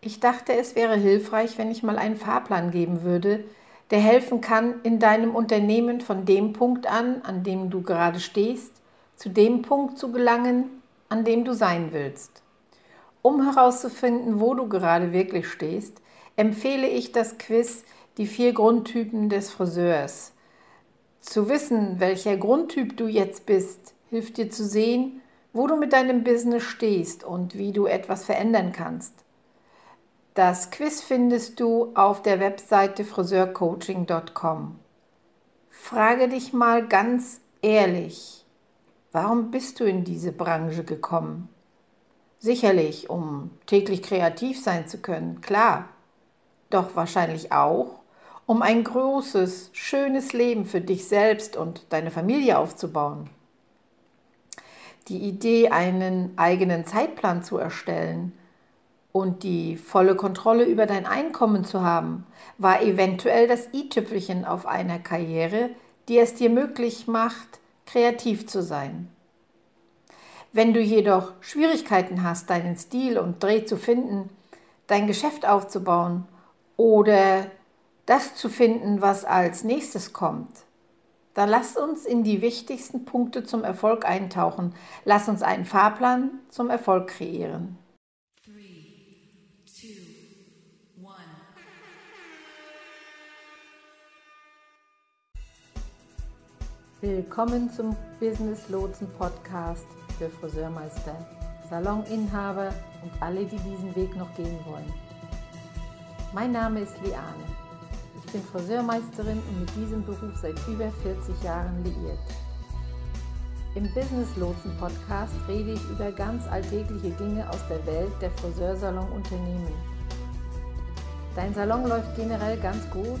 Ich dachte, es wäre hilfreich, wenn ich mal einen Fahrplan geben würde, der helfen kann, in deinem Unternehmen von dem Punkt an, an dem du gerade stehst, zu dem Punkt zu gelangen, an dem du sein willst. Um herauszufinden, wo du gerade wirklich stehst, empfehle ich das Quiz Die vier Grundtypen des Friseurs. Zu wissen, welcher Grundtyp du jetzt bist, hilft dir zu sehen, wo du mit deinem Business stehst und wie du etwas verändern kannst. Das Quiz findest du auf der Webseite friseurcoaching.com. Frage dich mal ganz ehrlich, warum bist du in diese Branche gekommen? Sicherlich, um täglich kreativ sein zu können, klar. Doch wahrscheinlich auch, um ein großes, schönes Leben für dich selbst und deine Familie aufzubauen. Die Idee, einen eigenen Zeitplan zu erstellen und die volle Kontrolle über dein Einkommen zu haben, war eventuell das i-Tüpfelchen auf einer Karriere, die es dir möglich macht, kreativ zu sein. Wenn du jedoch Schwierigkeiten hast, deinen Stil und Dreh zu finden, dein Geschäft aufzubauen oder das zu finden, was als nächstes kommt, dann lass uns in die wichtigsten Punkte zum Erfolg eintauchen. Lass uns einen Fahrplan zum Erfolg kreieren. Willkommen zum Business Lotsen Podcast für Friseurmeister, Saloninhaber und alle, die diesen Weg noch gehen wollen. Mein Name ist Liane. Ich bin Friseurmeisterin und mit diesem Beruf seit über 40 Jahren liiert. Im Business Lotsen Podcast rede ich über ganz alltägliche Dinge aus der Welt der Friseursalon-Unternehmen. Dein Salon läuft generell ganz gut,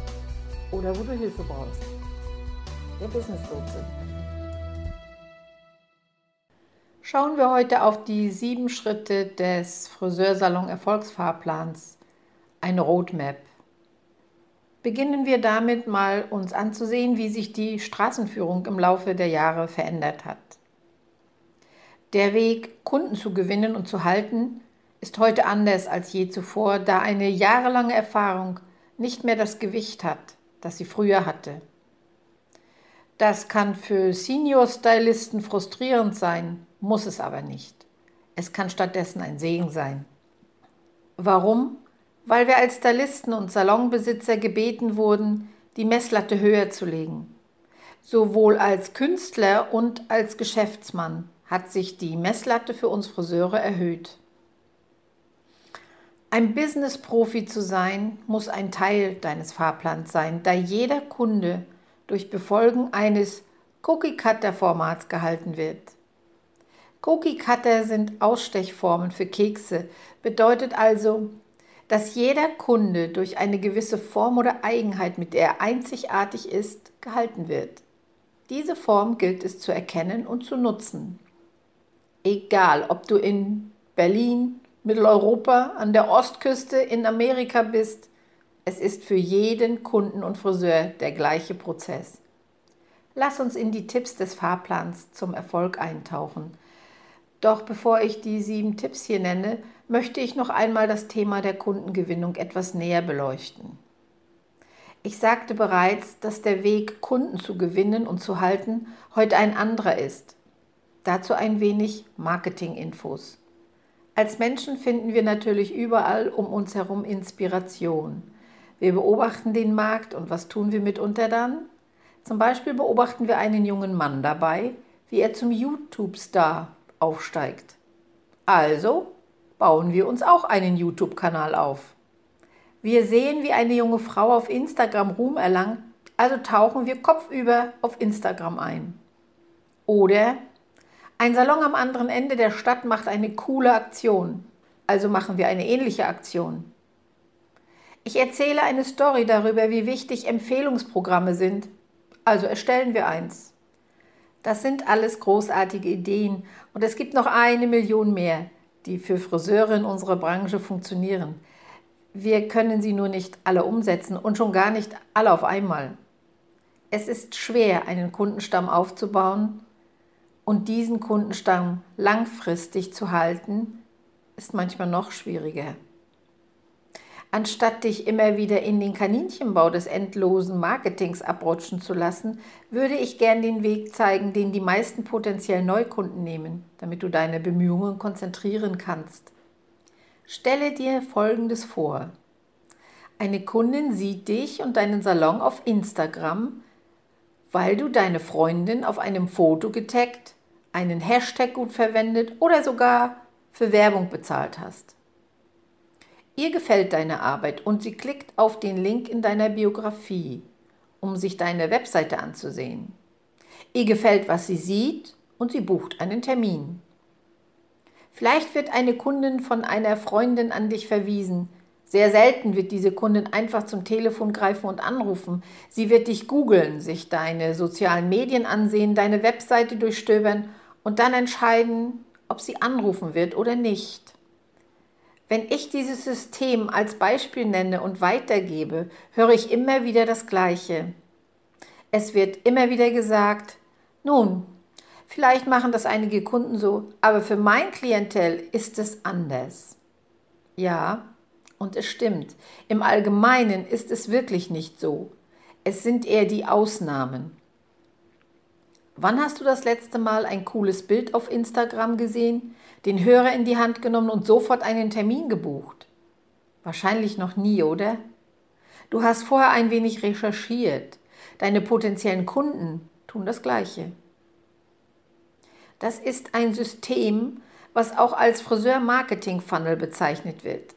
oder wo du Hilfe brauchst. Der Business Lotse. Schauen wir heute auf die sieben Schritte des Friseursalon Erfolgsfahrplans, eine Roadmap. Beginnen wir damit mal uns anzusehen, wie sich die Straßenführung im Laufe der Jahre verändert hat. Der Weg, Kunden zu gewinnen und zu halten, ist heute anders als je zuvor, da eine jahrelange Erfahrung nicht mehr das Gewicht hat, das sie früher hatte. Das kann für Senior-Stylisten frustrierend sein, muss es aber nicht. Es kann stattdessen ein Segen sein. Warum? Weil wir als Stylisten und Salonbesitzer gebeten wurden, die Messlatte höher zu legen. Sowohl als Künstler und als Geschäftsmann hat sich die Messlatte für uns Friseure erhöht. Ein Business-Profi zu sein, muss ein Teil deines Fahrplans sein, da jeder Kunde durch Befolgen eines Cookie-Cutter-Formats gehalten wird. Cookie-Cutter sind Ausstechformen für Kekse, bedeutet also, dass jeder Kunde durch eine gewisse Form oder Eigenheit, mit der er einzigartig ist, gehalten wird. Diese Form gilt es zu erkennen und zu nutzen. Egal, ob du in Berlin, Mitteleuropa, an der Ostküste, in Amerika bist, es ist für jeden Kunden und Friseur der gleiche Prozess. Lass uns in die Tipps des Fahrplans zum Erfolg eintauchen. Doch bevor ich die sieben Tipps hier nenne, möchte ich noch einmal das Thema der Kundengewinnung etwas näher beleuchten. Ich sagte bereits, dass der Weg, Kunden zu gewinnen und zu halten, heute ein anderer ist. Dazu ein wenig Marketing-Infos. Als Menschen finden wir natürlich überall um uns herum Inspiration. Wir beobachten den Markt und was tun wir mitunter dann? Zum Beispiel beobachten wir einen jungen Mann dabei, wie er zum YouTube-Star aufsteigt. Also bauen wir uns auch einen YouTube-Kanal auf. Wir sehen, wie eine junge Frau auf Instagram Ruhm erlangt, also tauchen wir kopfüber auf Instagram ein. Oder ein Salon am anderen Ende der Stadt macht eine coole Aktion, also machen wir eine ähnliche Aktion. Ich erzähle eine Story darüber, wie wichtig Empfehlungsprogramme sind. Also erstellen wir eins. Das sind alles großartige Ideen und es gibt noch eine Million mehr, die für Friseure in unserer Branche funktionieren. Wir können sie nur nicht alle umsetzen und schon gar nicht alle auf einmal. Es ist schwer, einen Kundenstamm aufzubauen und diesen Kundenstamm langfristig zu halten, ist manchmal noch schwieriger. Anstatt dich immer wieder in den Kaninchenbau des endlosen Marketings abrutschen zu lassen, würde ich gern den Weg zeigen, den die meisten potenziellen Neukunden nehmen, damit du deine Bemühungen konzentrieren kannst. Stelle dir Folgendes vor. Eine Kundin sieht dich und deinen Salon auf Instagram, weil du deine Freundin auf einem Foto getaggt, einen Hashtag gut verwendet oder sogar für Werbung bezahlt hast. Ihr gefällt deine Arbeit und sie klickt auf den Link in deiner Biografie, um sich deine Webseite anzusehen. Ihr gefällt, was sie sieht und sie bucht einen Termin. Vielleicht wird eine Kundin von einer Freundin an dich verwiesen. Sehr selten wird diese Kundin einfach zum Telefon greifen und anrufen. Sie wird dich googeln, sich deine sozialen Medien ansehen, deine Webseite durchstöbern und dann entscheiden, ob sie anrufen wird oder nicht. Wenn ich dieses System als Beispiel nenne und weitergebe, höre ich immer wieder das Gleiche. Es wird immer wieder gesagt, nun, vielleicht machen das einige Kunden so, aber für mein Klientel ist es anders. Ja, und es stimmt. Im Allgemeinen ist es wirklich nicht so. Es sind eher die Ausnahmen. Wann hast du das letzte Mal ein cooles Bild auf Instagram gesehen, den Hörer in die Hand genommen und sofort einen Termin gebucht? Wahrscheinlich noch nie, oder? Du hast vorher ein wenig recherchiert. Deine potenziellen Kunden tun das Gleiche. Das ist ein System, was auch als Friseur-Marketing-Funnel bezeichnet wird.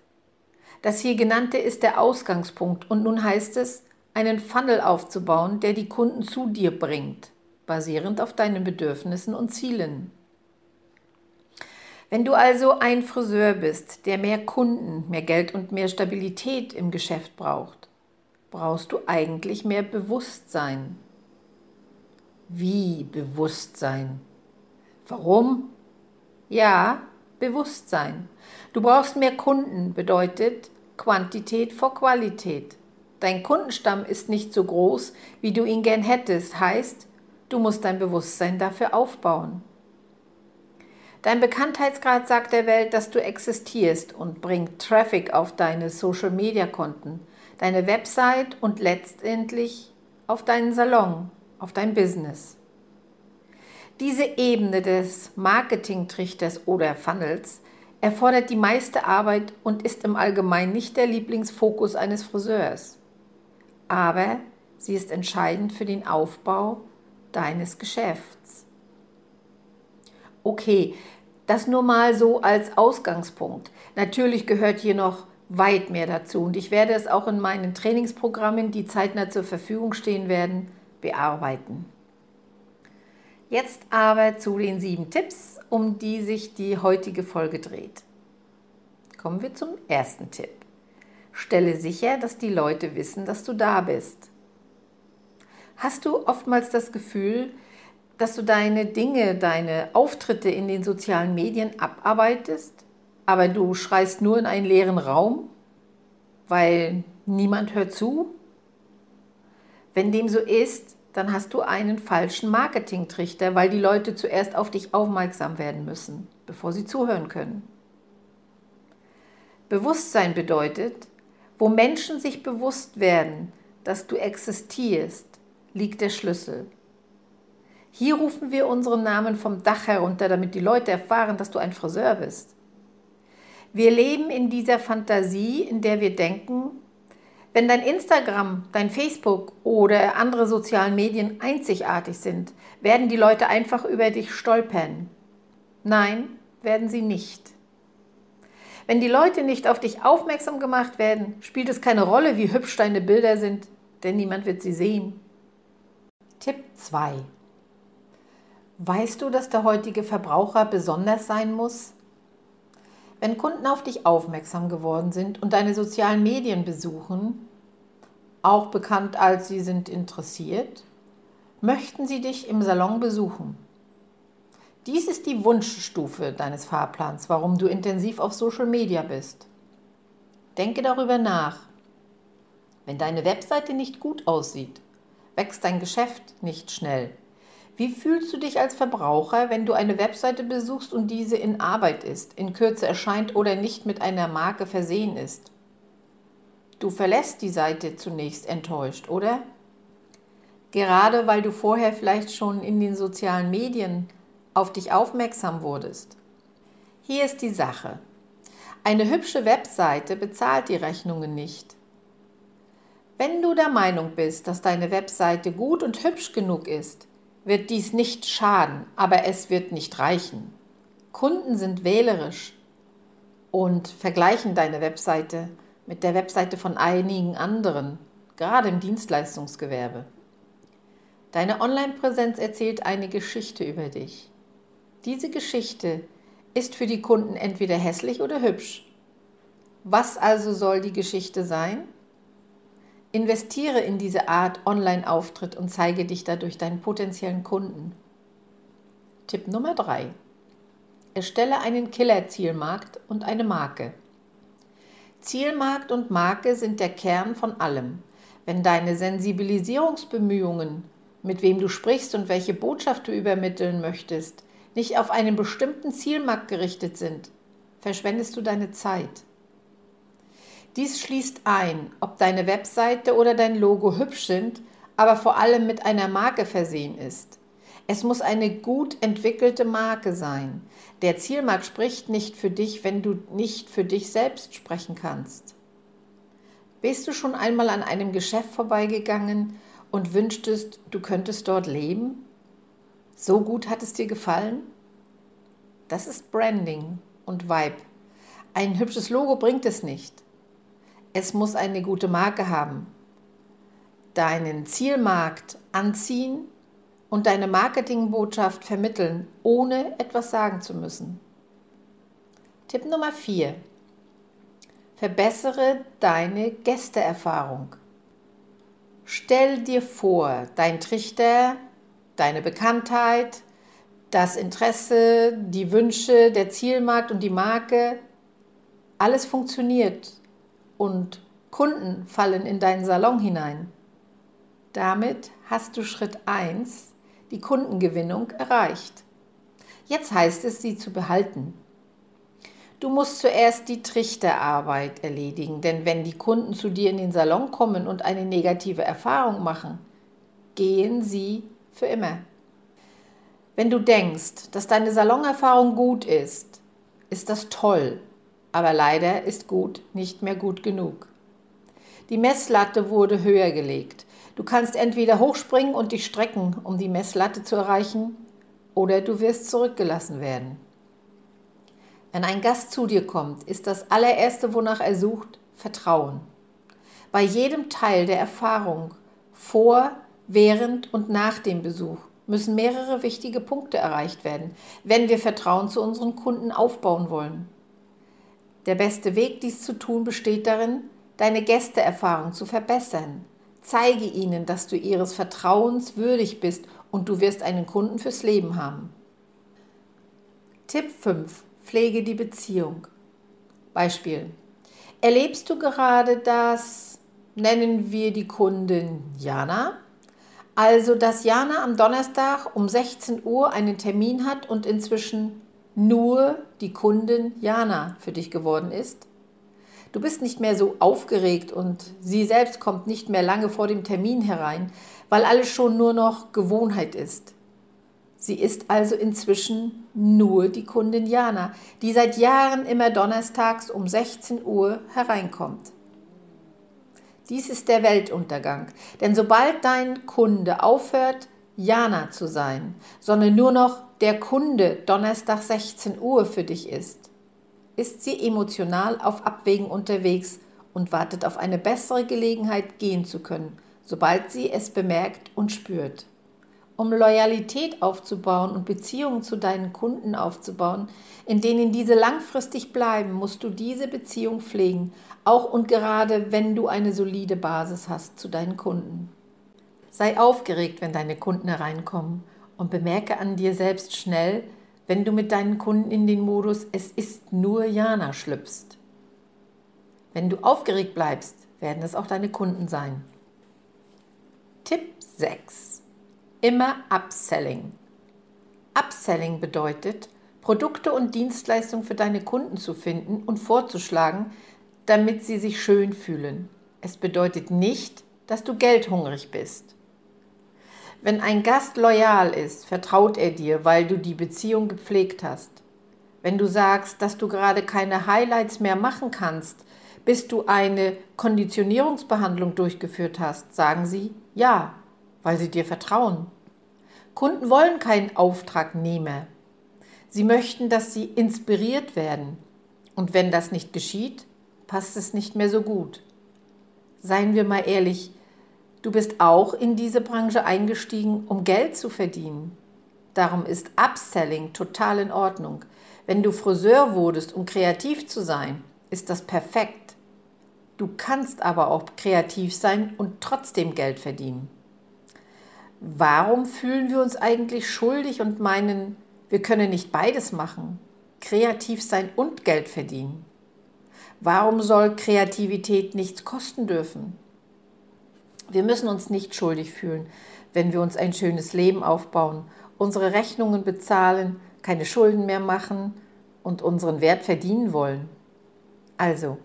Das hier genannte ist der Ausgangspunkt und nun heißt es, einen Funnel aufzubauen, der die Kunden zu dir bringt basierend auf deinen Bedürfnissen und Zielen. Wenn du also ein Friseur bist, der mehr Kunden, mehr Geld und mehr Stabilität im Geschäft braucht, brauchst du eigentlich mehr Bewusstsein. Wie Bewusstsein? Warum? Ja, Bewusstsein. Du brauchst mehr Kunden, bedeutet Quantität vor Qualität. Dein Kundenstamm ist nicht so groß, wie du ihn gern hättest, heißt, Du musst dein Bewusstsein dafür aufbauen. Dein Bekanntheitsgrad sagt der Welt, dass du existierst und bringt Traffic auf deine Social-Media-Konten, deine Website und letztendlich auf deinen Salon, auf dein Business. Diese Ebene des Marketing-Trichters oder Funnels erfordert die meiste Arbeit und ist im Allgemeinen nicht der Lieblingsfokus eines Friseurs. Aber sie ist entscheidend für den Aufbau deines Geschäfts. Okay, das nur mal so als Ausgangspunkt. Natürlich gehört hier noch weit mehr dazu und ich werde es auch in meinen Trainingsprogrammen, die zeitnah zur Verfügung stehen werden, bearbeiten. Jetzt aber zu den sieben Tipps, um die sich die heutige Folge dreht. Kommen wir zum ersten Tipp. Stelle sicher, dass die Leute wissen, dass du da bist. Hast du oftmals das Gefühl, dass du deine Dinge, deine Auftritte in den sozialen Medien abarbeitest, aber du schreist nur in einen leeren Raum, weil niemand hört zu? Wenn dem so ist, dann hast du einen falschen Marketingtrichter, weil die Leute zuerst auf dich aufmerksam werden müssen, bevor sie zuhören können. Bewusstsein bedeutet, wo Menschen sich bewusst werden, dass du existierst, liegt der Schlüssel. Hier rufen wir unseren Namen vom Dach herunter, damit die Leute erfahren, dass du ein Friseur bist. Wir leben in dieser Fantasie, in der wir denken, wenn dein Instagram, dein Facebook oder andere sozialen Medien einzigartig sind, werden die Leute einfach über dich stolpern. Nein, werden sie nicht. Wenn die Leute nicht auf dich aufmerksam gemacht werden, spielt es keine Rolle, wie hübsch deine Bilder sind, denn niemand wird sie sehen. Tipp 2. Weißt du, dass der heutige Verbraucher besonders sein muss? Wenn Kunden auf dich aufmerksam geworden sind und deine sozialen Medien besuchen, auch bekannt als sie sind interessiert, möchten sie dich im Salon besuchen. Dies ist die Wunschstufe deines Fahrplans, warum du intensiv auf Social Media bist. Denke darüber nach. Wenn deine Webseite nicht gut aussieht, wächst dein Geschäft nicht schnell. Wie fühlst du dich als Verbraucher, wenn du eine Webseite besuchst und diese in Arbeit ist, in Kürze erscheint oder nicht mit einer Marke versehen ist? Du verlässt die Seite zunächst enttäuscht, oder? Gerade weil du vorher vielleicht schon in den sozialen Medien auf dich aufmerksam wurdest. Hier ist die Sache. Eine hübsche Webseite bezahlt die Rechnungen nicht. Wenn du der Meinung bist, dass deine Webseite gut und hübsch genug ist, wird dies nicht schaden, aber es wird nicht reichen. Kunden sind wählerisch und vergleichen deine Webseite mit der Webseite von einigen anderen, gerade im Dienstleistungsgewerbe. Deine Online-Präsenz erzählt eine Geschichte über dich. Diese Geschichte ist für die Kunden entweder hässlich oder hübsch. Was also soll die Geschichte sein? Investiere in diese Art Online-Auftritt und zeige dich dadurch deinen potenziellen Kunden. Tipp Nummer 3. Erstelle einen Killer-Zielmarkt und eine Marke. Zielmarkt und Marke sind der Kern von allem. Wenn deine Sensibilisierungsbemühungen, mit wem du sprichst und welche Botschaft du übermitteln möchtest, nicht auf einen bestimmten Zielmarkt gerichtet sind, verschwendest du deine Zeit. Dies schließt ein, ob deine Webseite oder dein Logo hübsch sind, aber vor allem mit einer Marke versehen ist. Es muss eine gut entwickelte Marke sein. Der Zielmarkt spricht nicht für dich, wenn du nicht für dich selbst sprechen kannst. Bist du schon einmal an einem Geschäft vorbeigegangen und wünschtest, du könntest dort leben? So gut hat es dir gefallen? Das ist Branding und Vibe. Ein hübsches Logo bringt es nicht. Es muss eine gute Marke haben. Deinen Zielmarkt anziehen und deine Marketingbotschaft vermitteln, ohne etwas sagen zu müssen. Tipp Nummer 4. Verbessere deine Gästeerfahrung. Stell dir vor, dein Trichter deine Bekanntheit, das Interesse, die Wünsche, der Zielmarkt und die Marke, alles funktioniert und Kunden fallen in deinen Salon hinein. Damit hast du Schritt 1, die Kundengewinnung, erreicht. Jetzt heißt es, sie zu behalten. Du musst zuerst die Trichterarbeit erledigen, denn wenn die Kunden zu dir in den Salon kommen und eine negative Erfahrung machen, gehen sie für immer. Wenn du denkst, dass deine Salonerfahrung gut ist, ist das toll, aber leider ist gut nicht mehr gut genug. Die Messlatte wurde höher gelegt. Du kannst entweder hochspringen und dich strecken, um die Messlatte zu erreichen, oder du wirst zurückgelassen werden. Wenn ein Gast zu dir kommt, ist das allererste, wonach er sucht, Vertrauen. Bei jedem Teil der Erfahrung vor, während und nach dem Besuch müssen mehrere wichtige Punkte erreicht werden, wenn wir Vertrauen zu unseren Kunden aufbauen wollen. Der beste Weg, dies zu tun, besteht darin, deine Gästeerfahrung zu verbessern. Zeige ihnen, dass du ihres Vertrauens würdig bist und du wirst einen Kunden fürs Leben haben. Tipp 5. Pflege die Beziehung. Beispiel. Erlebst du gerade das, nennen wir die Kundin Jana, also, dass Jana am Donnerstag um 16 Uhr einen Termin hat und inzwischen nur die Kundin Jana für dich geworden ist. Du bist nicht mehr so aufgeregt und sie selbst kommt nicht mehr lange vor dem Termin herein, weil alles schon nur noch Gewohnheit ist. Sie ist also inzwischen nur die Kundin Jana, die seit Jahren immer donnerstags um 16 Uhr hereinkommt. Dies ist der Weltuntergang. Denn sobald dein Kunde aufhört, Jana zu sein, sondern nur noch der Kunde Donnerstag 16 Uhr für dich ist, ist sie emotional auf Abwägen unterwegs und wartet auf eine bessere Gelegenheit gehen zu können, sobald sie es bemerkt und spürt. Um Loyalität aufzubauen und Beziehungen zu deinen Kunden aufzubauen, in denen diese langfristig bleiben, musst du diese Beziehung pflegen, auch und gerade wenn du eine solide Basis hast zu deinen Kunden. Sei aufgeregt, wenn deine Kunden hereinkommen und bemerke an dir selbst schnell, wenn du mit deinen Kunden in den Modus Es ist nur Jana schlüpfst. Wenn du aufgeregt bleibst, werden es auch deine Kunden sein. Tipp 6. Immer Upselling. Upselling bedeutet, Produkte und Dienstleistungen für deine Kunden zu finden und vorzuschlagen, damit sie sich schön fühlen. Es bedeutet nicht, dass du geldhungrig bist. Wenn ein Gast loyal ist, vertraut er dir, weil du die Beziehung gepflegt hast. Wenn du sagst, dass du gerade keine Highlights mehr machen kannst, bis du eine Konditionierungsbehandlung durchgeführt hast, sagen sie ja, weil sie dir vertrauen. Kunden wollen keinen Auftragnehmer. Sie möchten, dass sie inspiriert werden. Und wenn das nicht geschieht, passt es nicht mehr so gut. Seien wir mal ehrlich, du bist auch in diese Branche eingestiegen, um Geld zu verdienen. Darum ist Upselling total in Ordnung. Wenn du Friseur wurdest, um kreativ zu sein, ist das perfekt. Du kannst aber auch kreativ sein und trotzdem Geld verdienen. Warum fühlen wir uns eigentlich schuldig und meinen, wir können nicht beides machen? Kreativ sein und Geld verdienen. Warum soll Kreativität nichts kosten dürfen? Wir müssen uns nicht schuldig fühlen, wenn wir uns ein schönes Leben aufbauen, unsere Rechnungen bezahlen, keine Schulden mehr machen und unseren Wert verdienen wollen. Also,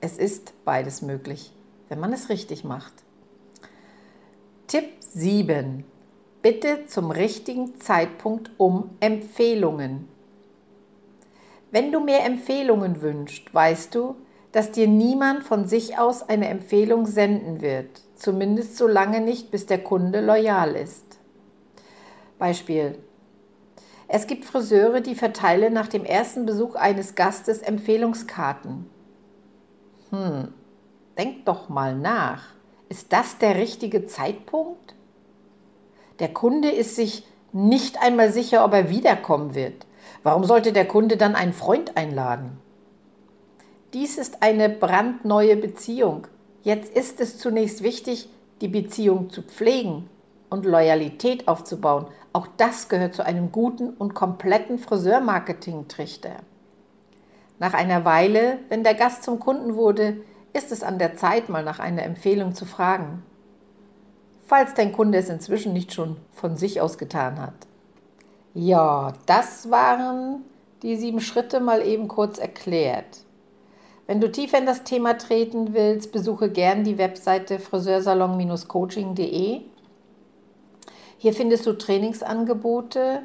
es ist beides möglich, wenn man es richtig macht. Tipp 7. Bitte zum richtigen Zeitpunkt um Empfehlungen. Wenn du mehr Empfehlungen wünschst, weißt du, dass dir niemand von sich aus eine Empfehlung senden wird, zumindest so lange nicht, bis der Kunde loyal ist. Beispiel. Es gibt Friseure, die verteilen nach dem ersten Besuch eines Gastes Empfehlungskarten. Hm, denk doch mal nach. Ist das der richtige Zeitpunkt? Der Kunde ist sich nicht einmal sicher, ob er wiederkommen wird. Warum sollte der Kunde dann einen Freund einladen? Dies ist eine brandneue Beziehung. Jetzt ist es zunächst wichtig, die Beziehung zu pflegen und Loyalität aufzubauen. Auch das gehört zu einem guten und kompletten Friseurmarketing-Trichter. Nach einer Weile, wenn der Gast zum Kunden wurde, ist es an der Zeit, mal nach einer Empfehlung zu fragen. Falls dein Kunde es inzwischen nicht schon von sich aus getan hat. Ja, das waren die sieben Schritte mal eben kurz erklärt. Wenn du tiefer in das Thema treten willst, besuche gern die Webseite friseursalon-coaching.de. Hier findest du Trainingsangebote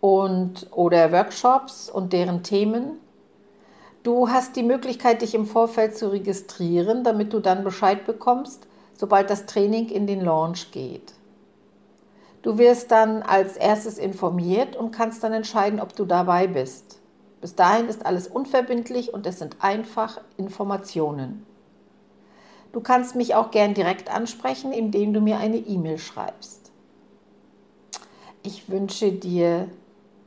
und oder Workshops und deren Themen. Du hast die Möglichkeit, dich im Vorfeld zu registrieren, damit du dann Bescheid bekommst, sobald das Training in den Launch geht. Du wirst dann als erstes informiert und kannst dann entscheiden, ob du dabei bist. Bis dahin ist alles unverbindlich und es sind einfach Informationen. Du kannst mich auch gern direkt ansprechen, indem du mir eine E-Mail schreibst. Ich wünsche dir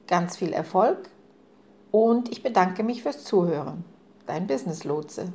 ganz viel Erfolg und ich bedanke mich fürs Zuhören. Dein Business Lotse.